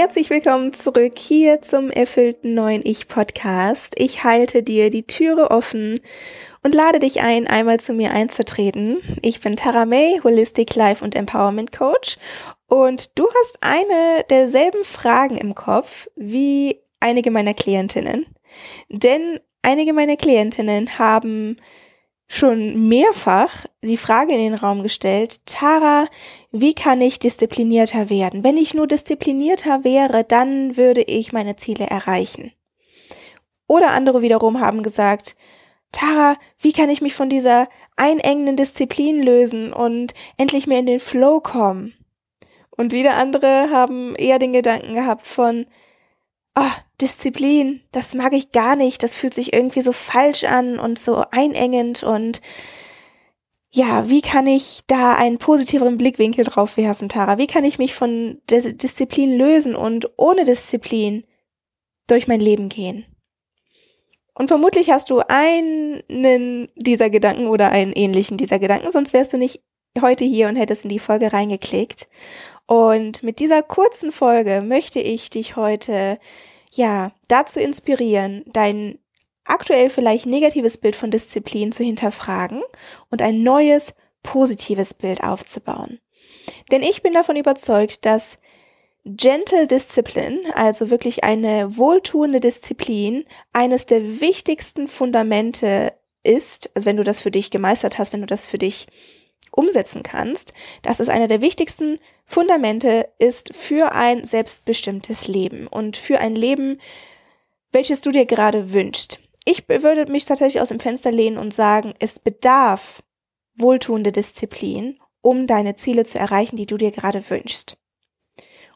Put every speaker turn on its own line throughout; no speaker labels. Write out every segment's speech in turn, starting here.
Herzlich willkommen zurück hier zum erfüllten neuen Ich Podcast. Ich halte dir die Türe offen und lade dich ein, einmal zu mir einzutreten. Ich bin Tara May, Holistic Life und Empowerment Coach und du hast eine derselben Fragen im Kopf wie einige meiner Klientinnen. Denn einige meiner Klientinnen haben schon mehrfach die Frage in den Raum gestellt, Tara, wie kann ich disziplinierter werden? Wenn ich nur disziplinierter wäre, dann würde ich meine Ziele erreichen. Oder andere wiederum haben gesagt, Tara, wie kann ich mich von dieser einengenden Disziplin lösen und endlich mehr in den Flow kommen? Und wieder andere haben eher den Gedanken gehabt von, oh, Disziplin, das mag ich gar nicht, das fühlt sich irgendwie so falsch an und so einengend und ja, wie kann ich da einen positiveren Blickwinkel drauf werfen, Tara? Wie kann ich mich von der Disziplin lösen und ohne Disziplin durch mein Leben gehen? Und vermutlich hast du einen dieser Gedanken oder einen ähnlichen dieser Gedanken, sonst wärst du nicht heute hier und hättest in die Folge reingeklickt. Und mit dieser kurzen Folge möchte ich dich heute ja, dazu inspirieren, dein aktuell vielleicht negatives Bild von Disziplin zu hinterfragen und ein neues, positives Bild aufzubauen. Denn ich bin davon überzeugt, dass Gentle Discipline, also wirklich eine wohltuende Disziplin, eines der wichtigsten Fundamente ist, also wenn du das für dich gemeistert hast, wenn du das für dich umsetzen kannst, dass es einer der wichtigsten Fundamente ist für ein selbstbestimmtes Leben und für ein Leben, welches du dir gerade wünschst. Ich würde mich tatsächlich aus dem Fenster lehnen und sagen, es bedarf wohltuende Disziplin, um deine Ziele zu erreichen, die du dir gerade wünschst.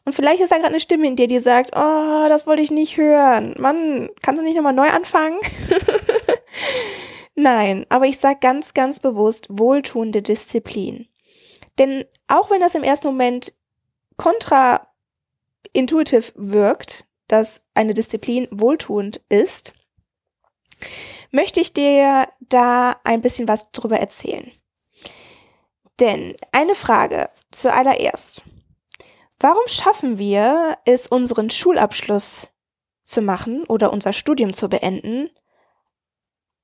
Und vielleicht ist da gerade eine Stimme in dir, die sagt, oh, das wollte ich nicht hören. Mann, kannst du nicht nochmal neu anfangen? Nein, aber ich sage ganz, ganz bewusst wohltuende Disziplin. Denn auch wenn das im ersten Moment kontraintuitiv wirkt, dass eine Disziplin wohltuend ist, möchte ich dir da ein bisschen was drüber erzählen. Denn eine Frage zuallererst. Warum schaffen wir es, unseren Schulabschluss zu machen oder unser Studium zu beenden,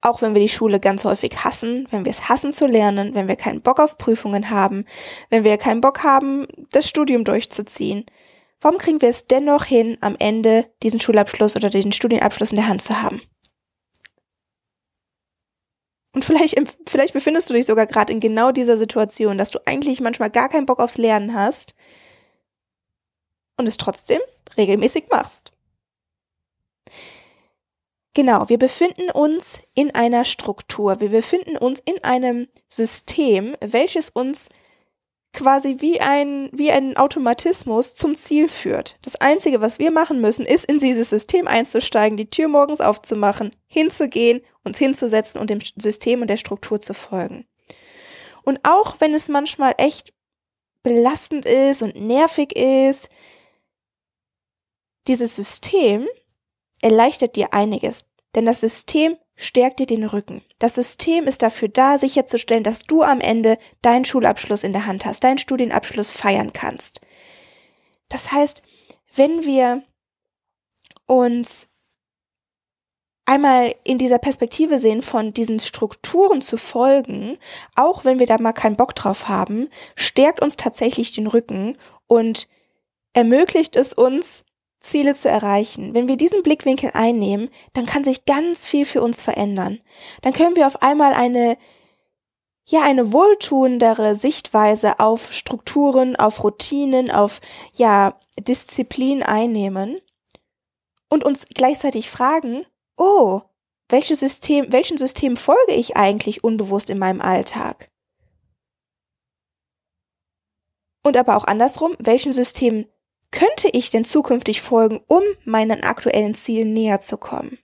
auch wenn wir die Schule ganz häufig hassen, wenn wir es hassen zu lernen, wenn wir keinen Bock auf Prüfungen haben, wenn wir keinen Bock haben, das Studium durchzuziehen, warum kriegen wir es dennoch hin, am Ende diesen Schulabschluss oder diesen Studienabschluss in der Hand zu haben? Und vielleicht, vielleicht befindest du dich sogar gerade in genau dieser Situation, dass du eigentlich manchmal gar keinen Bock aufs Lernen hast und es trotzdem regelmäßig machst. Genau, wir befinden uns in einer Struktur, wir befinden uns in einem System, welches uns quasi wie ein, wie ein Automatismus zum Ziel führt. Das Einzige, was wir machen müssen, ist in dieses System einzusteigen, die Tür morgens aufzumachen, hinzugehen, uns hinzusetzen und dem System und der Struktur zu folgen. Und auch wenn es manchmal echt belastend ist und nervig ist, dieses System erleichtert dir einiges, denn das System stärkt dir den Rücken. Das System ist dafür da, sicherzustellen, dass du am Ende deinen Schulabschluss in der Hand hast, deinen Studienabschluss feiern kannst. Das heißt, wenn wir uns einmal in dieser Perspektive sehen, von diesen Strukturen zu folgen, auch wenn wir da mal keinen Bock drauf haben, stärkt uns tatsächlich den Rücken und ermöglicht es uns, Ziele zu erreichen, wenn wir diesen Blickwinkel einnehmen, dann kann sich ganz viel für uns verändern. Dann können wir auf einmal eine, ja, eine wohltuendere Sichtweise auf Strukturen, auf Routinen, auf, ja, Disziplin einnehmen und uns gleichzeitig fragen, oh, welches System, welchen System folge ich eigentlich unbewusst in meinem Alltag? Und aber auch andersrum, welchen System könnte ich denn zukünftig folgen, um meinen aktuellen Zielen näher zu kommen?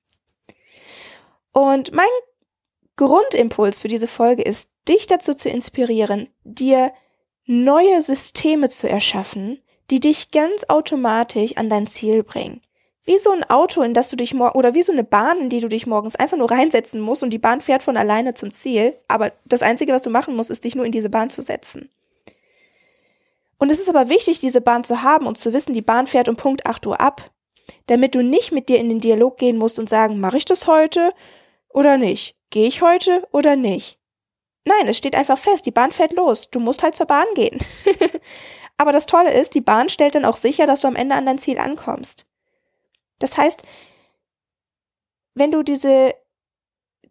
Und mein Grundimpuls für diese Folge ist, dich dazu zu inspirieren, dir neue Systeme zu erschaffen, die dich ganz automatisch an dein Ziel bringen. Wie so ein Auto, in das du dich morgen, oder wie so eine Bahn, in die du dich morgens einfach nur reinsetzen musst und die Bahn fährt von alleine zum Ziel, aber das Einzige, was du machen musst, ist dich nur in diese Bahn zu setzen. Und es ist aber wichtig, diese Bahn zu haben und zu wissen, die Bahn fährt um Punkt 8 Uhr ab, damit du nicht mit dir in den Dialog gehen musst und sagen, mache ich das heute oder nicht? Gehe ich heute oder nicht? Nein, es steht einfach fest, die Bahn fährt los. Du musst halt zur Bahn gehen. aber das Tolle ist, die Bahn stellt dann auch sicher, dass du am Ende an dein Ziel ankommst. Das heißt, wenn du diese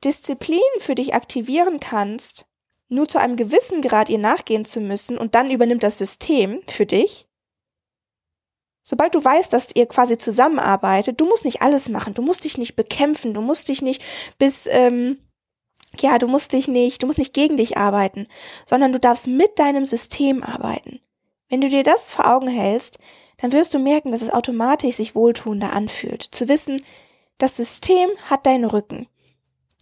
Disziplin für dich aktivieren kannst, nur zu einem gewissen Grad ihr nachgehen zu müssen und dann übernimmt das System für dich. Sobald du weißt, dass ihr quasi zusammenarbeitet, du musst nicht alles machen, du musst dich nicht bekämpfen, du musst dich nicht bis, ähm, ja, du musst dich nicht, du musst nicht gegen dich arbeiten, sondern du darfst mit deinem System arbeiten. Wenn du dir das vor Augen hältst, dann wirst du merken, dass es automatisch sich wohltuender anfühlt. Zu wissen, das System hat deinen Rücken.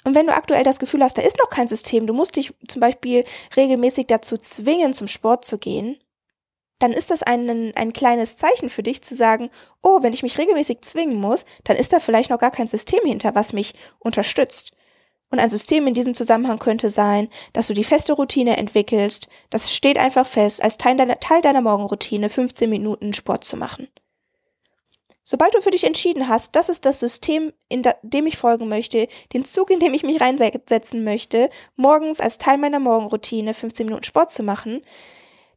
Und wenn du aktuell das Gefühl hast, da ist noch kein System, du musst dich zum Beispiel regelmäßig dazu zwingen, zum Sport zu gehen, dann ist das ein, ein kleines Zeichen für dich zu sagen, oh, wenn ich mich regelmäßig zwingen muss, dann ist da vielleicht noch gar kein System hinter, was mich unterstützt. Und ein System in diesem Zusammenhang könnte sein, dass du die feste Routine entwickelst, das steht einfach fest, als Teil deiner, Teil deiner Morgenroutine 15 Minuten Sport zu machen. Sobald du für dich entschieden hast, das ist das System, in dem ich folgen möchte, den Zug, in dem ich mich reinsetzen möchte, morgens als Teil meiner Morgenroutine 15 Minuten Sport zu machen,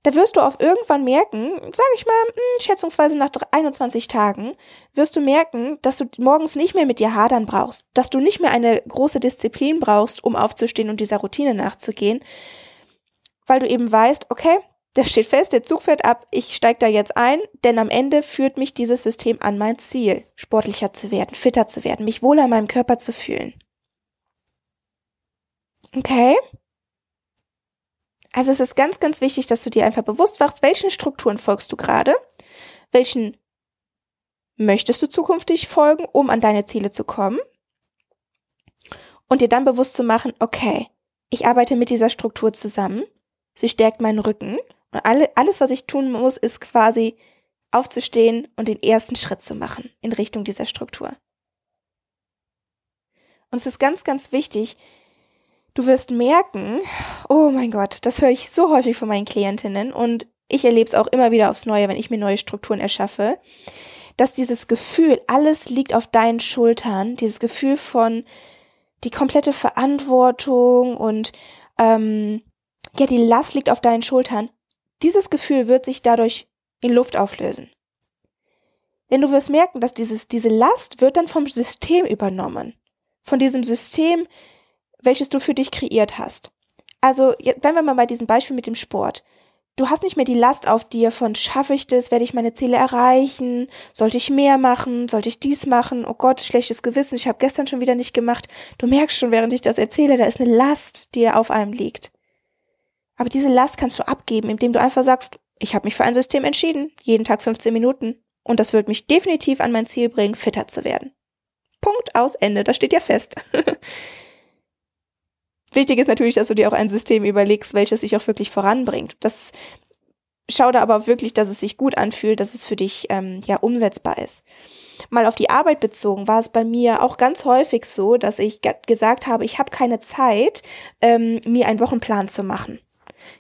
da wirst du auf irgendwann merken, sage ich mal, hm, schätzungsweise nach 21 Tagen, wirst du merken, dass du morgens nicht mehr mit dir hadern brauchst, dass du nicht mehr eine große Disziplin brauchst, um aufzustehen und dieser Routine nachzugehen, weil du eben weißt, okay, das steht fest, der Zug fährt ab, ich steige da jetzt ein, denn am Ende führt mich dieses System an mein Ziel, sportlicher zu werden, fitter zu werden, mich wohler in meinem Körper zu fühlen. Okay? Also es ist ganz, ganz wichtig, dass du dir einfach bewusst machst, welchen Strukturen folgst du gerade, welchen möchtest du zukünftig folgen, um an deine Ziele zu kommen und dir dann bewusst zu machen, okay, ich arbeite mit dieser Struktur zusammen, sie stärkt meinen Rücken und alle, alles, was ich tun muss, ist quasi aufzustehen und den ersten Schritt zu machen in Richtung dieser Struktur. Und es ist ganz, ganz wichtig, du wirst merken, oh mein Gott, das höre ich so häufig von meinen Klientinnen und ich erlebe es auch immer wieder aufs Neue, wenn ich mir neue Strukturen erschaffe, dass dieses Gefühl, alles liegt auf deinen Schultern, dieses Gefühl von die komplette Verantwortung und ähm, ja, die Last liegt auf deinen Schultern, dieses Gefühl wird sich dadurch in Luft auflösen. Denn du wirst merken, dass dieses, diese Last wird dann vom System übernommen. Von diesem System, welches du für dich kreiert hast. Also, jetzt bleiben wir mal bei diesem Beispiel mit dem Sport. Du hast nicht mehr die Last auf dir von, schaffe ich das, werde ich meine Ziele erreichen, sollte ich mehr machen, sollte ich dies machen, oh Gott, schlechtes Gewissen, ich habe gestern schon wieder nicht gemacht. Du merkst schon, während ich das erzähle, da ist eine Last, die auf einem liegt. Aber diese Last kannst du abgeben, indem du einfach sagst, ich habe mich für ein System entschieden, jeden Tag 15 Minuten. Und das wird mich definitiv an mein Ziel bringen, fitter zu werden. Punkt aus Ende, das steht ja fest. Wichtig ist natürlich, dass du dir auch ein System überlegst, welches sich auch wirklich voranbringt. Das schau da aber wirklich, dass es sich gut anfühlt, dass es für dich ähm, ja umsetzbar ist. Mal auf die Arbeit bezogen war es bei mir auch ganz häufig so, dass ich gesagt habe, ich habe keine Zeit, ähm, mir einen Wochenplan zu machen.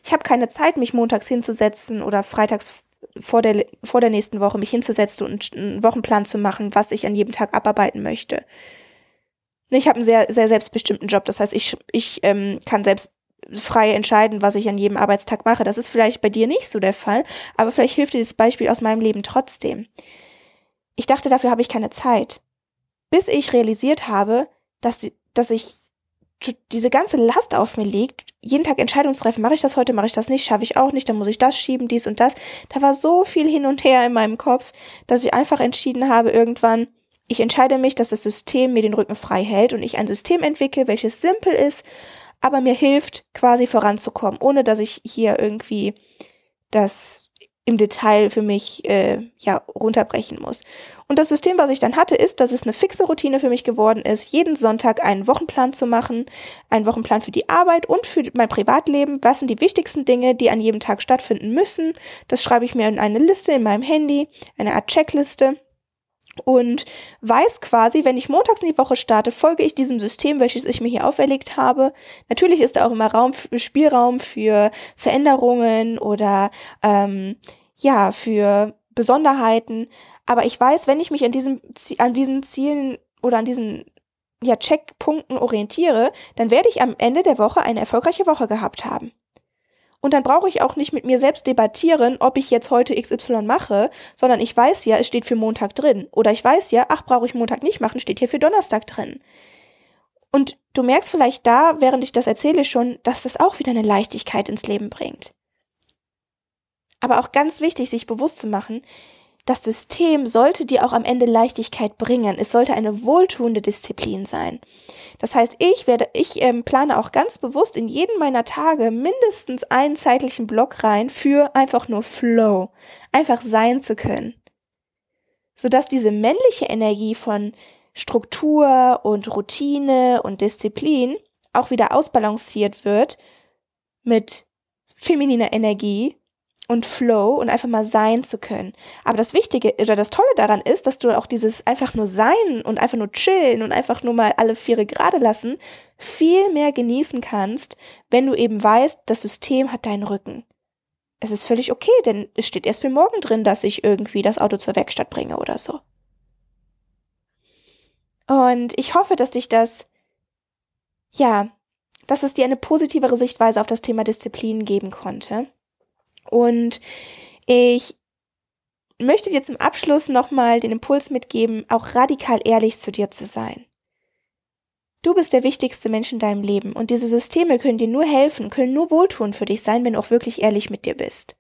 Ich habe keine Zeit, mich montags hinzusetzen oder freitags vor der, vor der nächsten Woche mich hinzusetzen und einen Wochenplan zu machen, was ich an jedem Tag abarbeiten möchte. Ich habe einen sehr, sehr selbstbestimmten Job. Das heißt, ich, ich ähm, kann selbst frei entscheiden, was ich an jedem Arbeitstag mache. Das ist vielleicht bei dir nicht so der Fall, aber vielleicht hilft dir dieses Beispiel aus meinem Leben trotzdem. Ich dachte, dafür habe ich keine Zeit. Bis ich realisiert habe, dass, dass ich diese ganze Last auf mir liegt, jeden Tag treffen, mache ich das heute, mache ich das nicht, schaffe ich auch nicht, dann muss ich das schieben, dies und das. Da war so viel hin und her in meinem Kopf, dass ich einfach entschieden habe, irgendwann, ich entscheide mich, dass das System mir den Rücken frei hält und ich ein System entwickle, welches simpel ist, aber mir hilft, quasi voranzukommen, ohne dass ich hier irgendwie das im Detail für mich äh, ja runterbrechen muss. Und das System, was ich dann hatte, ist, dass es eine fixe Routine für mich geworden ist, jeden Sonntag einen Wochenplan zu machen, einen Wochenplan für die Arbeit und für mein Privatleben. Was sind die wichtigsten Dinge, die an jedem Tag stattfinden müssen? Das schreibe ich mir in eine Liste in meinem Handy, eine Art Checkliste. Und weiß quasi, wenn ich montags in die Woche starte, folge ich diesem System, welches ich mir hier auferlegt habe. Natürlich ist da auch immer Raum, Spielraum für Veränderungen oder ähm, ja für Besonderheiten. Aber ich weiß, wenn ich mich an diesem an diesen Zielen oder an diesen ja, Checkpunkten orientiere, dann werde ich am Ende der Woche eine erfolgreiche Woche gehabt haben. Und dann brauche ich auch nicht mit mir selbst debattieren, ob ich jetzt heute XY mache, sondern ich weiß ja, es steht für Montag drin. Oder ich weiß ja, ach, brauche ich Montag nicht machen, steht hier für Donnerstag drin. Und du merkst vielleicht da, während ich das erzähle schon, dass das auch wieder eine Leichtigkeit ins Leben bringt. Aber auch ganz wichtig, sich bewusst zu machen, das System sollte dir auch am Ende Leichtigkeit bringen. Es sollte eine wohltuende Disziplin sein. Das heißt, ich werde, ich ähm, plane auch ganz bewusst in jeden meiner Tage mindestens einen zeitlichen Block rein für einfach nur Flow, einfach sein zu können. Sodass diese männliche Energie von Struktur und Routine und Disziplin auch wieder ausbalanciert wird mit femininer Energie, und Flow und einfach mal sein zu können. Aber das Wichtige oder das Tolle daran ist, dass du auch dieses einfach nur sein und einfach nur chillen und einfach nur mal alle Viere gerade lassen viel mehr genießen kannst, wenn du eben weißt, das System hat deinen Rücken. Es ist völlig okay, denn es steht erst für morgen drin, dass ich irgendwie das Auto zur Werkstatt bringe oder so. Und ich hoffe, dass dich das, ja, dass es dir eine positivere Sichtweise auf das Thema Disziplin geben konnte. Und ich möchte dir zum Abschluss nochmal den Impuls mitgeben, auch radikal ehrlich zu dir zu sein. Du bist der wichtigste Mensch in deinem Leben und diese Systeme können dir nur helfen, können nur wohltun für dich sein, wenn du auch wirklich ehrlich mit dir bist.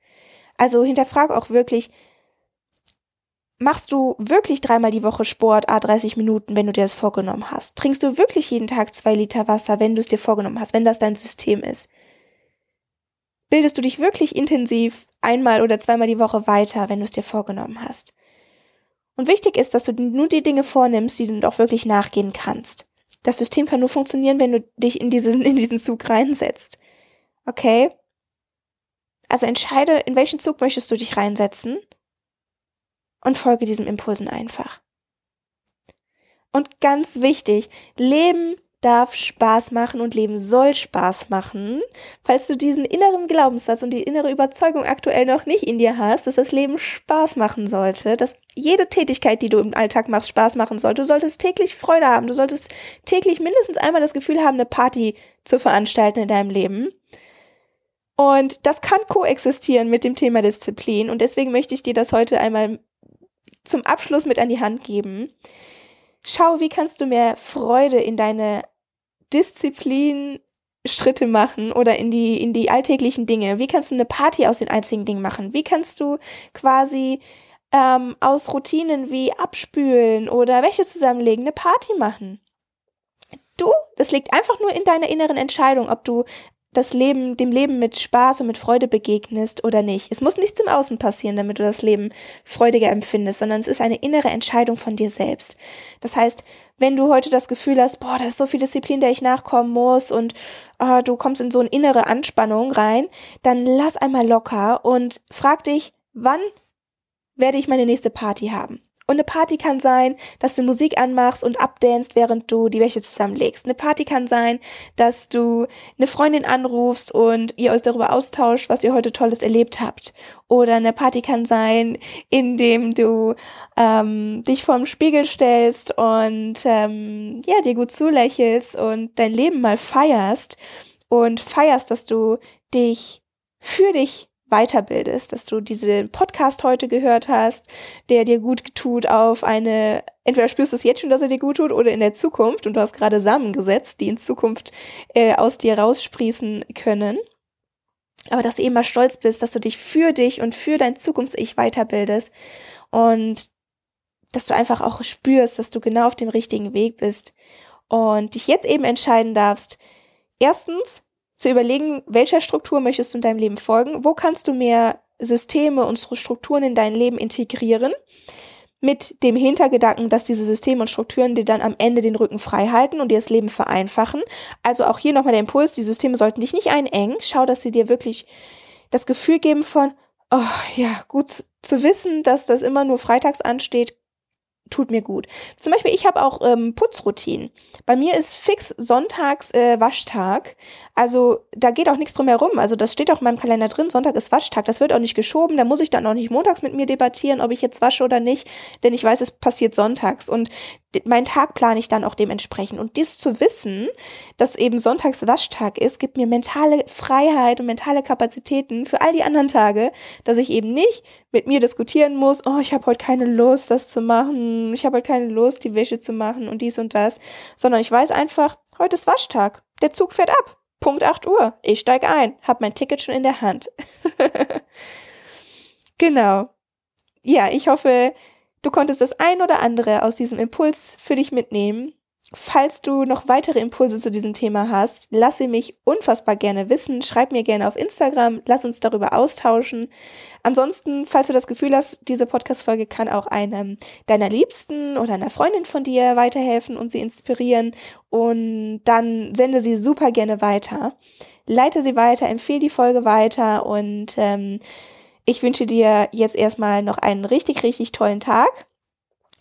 Also hinterfrag auch wirklich, machst du wirklich dreimal die Woche Sport, a 30 Minuten, wenn du dir das vorgenommen hast? Trinkst du wirklich jeden Tag zwei Liter Wasser, wenn du es dir vorgenommen hast, wenn das dein System ist? Bildest du dich wirklich intensiv einmal oder zweimal die Woche weiter, wenn du es dir vorgenommen hast. Und wichtig ist, dass du nur die Dinge vornimmst, die du auch wirklich nachgehen kannst. Das System kann nur funktionieren, wenn du dich in diesen, in diesen Zug reinsetzt. Okay? Also entscheide, in welchen Zug möchtest du dich reinsetzen und folge diesen Impulsen einfach. Und ganz wichtig, Leben darf Spaß machen und Leben soll Spaß machen. Falls du diesen inneren Glaubenssatz und die innere Überzeugung aktuell noch nicht in dir hast, dass das Leben Spaß machen sollte, dass jede Tätigkeit, die du im Alltag machst, Spaß machen sollte, du solltest täglich Freude haben, du solltest täglich mindestens einmal das Gefühl haben, eine Party zu veranstalten in deinem Leben. Und das kann koexistieren mit dem Thema Disziplin und deswegen möchte ich dir das heute einmal zum Abschluss mit an die Hand geben. Schau, wie kannst du mehr Freude in deine Disziplin Schritte machen oder in die, in die alltäglichen Dinge? Wie kannst du eine Party aus den einzigen Dingen machen? Wie kannst du quasi ähm, aus Routinen wie Abspülen oder Wäsche zusammenlegen eine Party machen? Du, das liegt einfach nur in deiner inneren Entscheidung, ob du das Leben, dem Leben mit Spaß und mit Freude begegnest oder nicht. Es muss nichts im Außen passieren, damit du das Leben freudiger empfindest, sondern es ist eine innere Entscheidung von dir selbst. Das heißt, wenn du heute das Gefühl hast, boah, da ist so viel Disziplin, der ich nachkommen muss und oh, du kommst in so eine innere Anspannung rein, dann lass einmal locker und frag dich, wann werde ich meine nächste Party haben? Und eine Party kann sein, dass du Musik anmachst und abdanst, während du die Wäsche zusammenlegst. Eine Party kann sein, dass du eine Freundin anrufst und ihr euch darüber austauscht, was ihr heute Tolles erlebt habt. Oder eine Party kann sein, indem du ähm, dich vorm Spiegel stellst und ähm, ja, dir gut zulächelst und dein Leben mal feierst und feierst, dass du dich für dich weiterbildest, dass du diesen Podcast heute gehört hast, der dir gut tut auf eine, entweder spürst du es jetzt schon, dass er dir gut tut oder in der Zukunft und du hast gerade Samen gesetzt, die in Zukunft äh, aus dir raussprießen können. Aber dass du eben mal stolz bist, dass du dich für dich und für dein Zukunfts-Ich weiterbildest und dass du einfach auch spürst, dass du genau auf dem richtigen Weg bist und dich jetzt eben entscheiden darfst, erstens, zu überlegen, welcher Struktur möchtest du in deinem Leben folgen, wo kannst du mehr Systeme und Strukturen in dein Leben integrieren, mit dem Hintergedanken, dass diese Systeme und Strukturen dir dann am Ende den Rücken frei halten und dir das Leben vereinfachen. Also auch hier nochmal der Impuls, die Systeme sollten dich nicht einengen. Schau, dass sie dir wirklich das Gefühl geben von, oh ja, gut zu wissen, dass das immer nur freitags ansteht, tut mir gut. Zum Beispiel, ich habe auch ähm, Putzroutinen. Bei mir ist fix sonntags äh, Waschtag. Also da geht auch nichts drum herum. Also das steht auch in meinem Kalender drin. Sonntag ist Waschtag. Das wird auch nicht geschoben. Da muss ich dann auch nicht montags mit mir debattieren, ob ich jetzt wasche oder nicht. Denn ich weiß, es passiert sonntags. Und meinen Tag plane ich dann auch dementsprechend. Und dies zu wissen, dass eben sonntags Waschtag ist, gibt mir mentale Freiheit und mentale Kapazitäten für all die anderen Tage, dass ich eben nicht mit mir diskutieren muss, oh, ich habe heute keine Lust, das zu machen, ich habe heute keine Lust, die Wäsche zu machen und dies und das, sondern ich weiß einfach, heute ist Waschtag, der Zug fährt ab, Punkt 8 Uhr, ich steig ein, hab mein Ticket schon in der Hand. genau. Ja, ich hoffe, du konntest das ein oder andere aus diesem Impuls für dich mitnehmen Falls du noch weitere Impulse zu diesem Thema hast, lass sie mich unfassbar gerne wissen. Schreib mir gerne auf Instagram, lass uns darüber austauschen. Ansonsten, falls du das Gefühl hast, diese Podcast-Folge kann auch einem deiner Liebsten oder einer Freundin von dir weiterhelfen und sie inspirieren, und dann sende sie super gerne weiter. Leite sie weiter, empfehle die Folge weiter und ähm, ich wünsche dir jetzt erstmal noch einen richtig, richtig tollen Tag.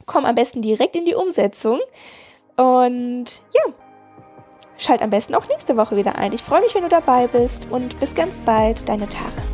Komm am besten direkt in die Umsetzung. Und ja, schalt am besten auch nächste Woche wieder ein. Ich freue mich, wenn du dabei bist und bis ganz bald, deine Tare.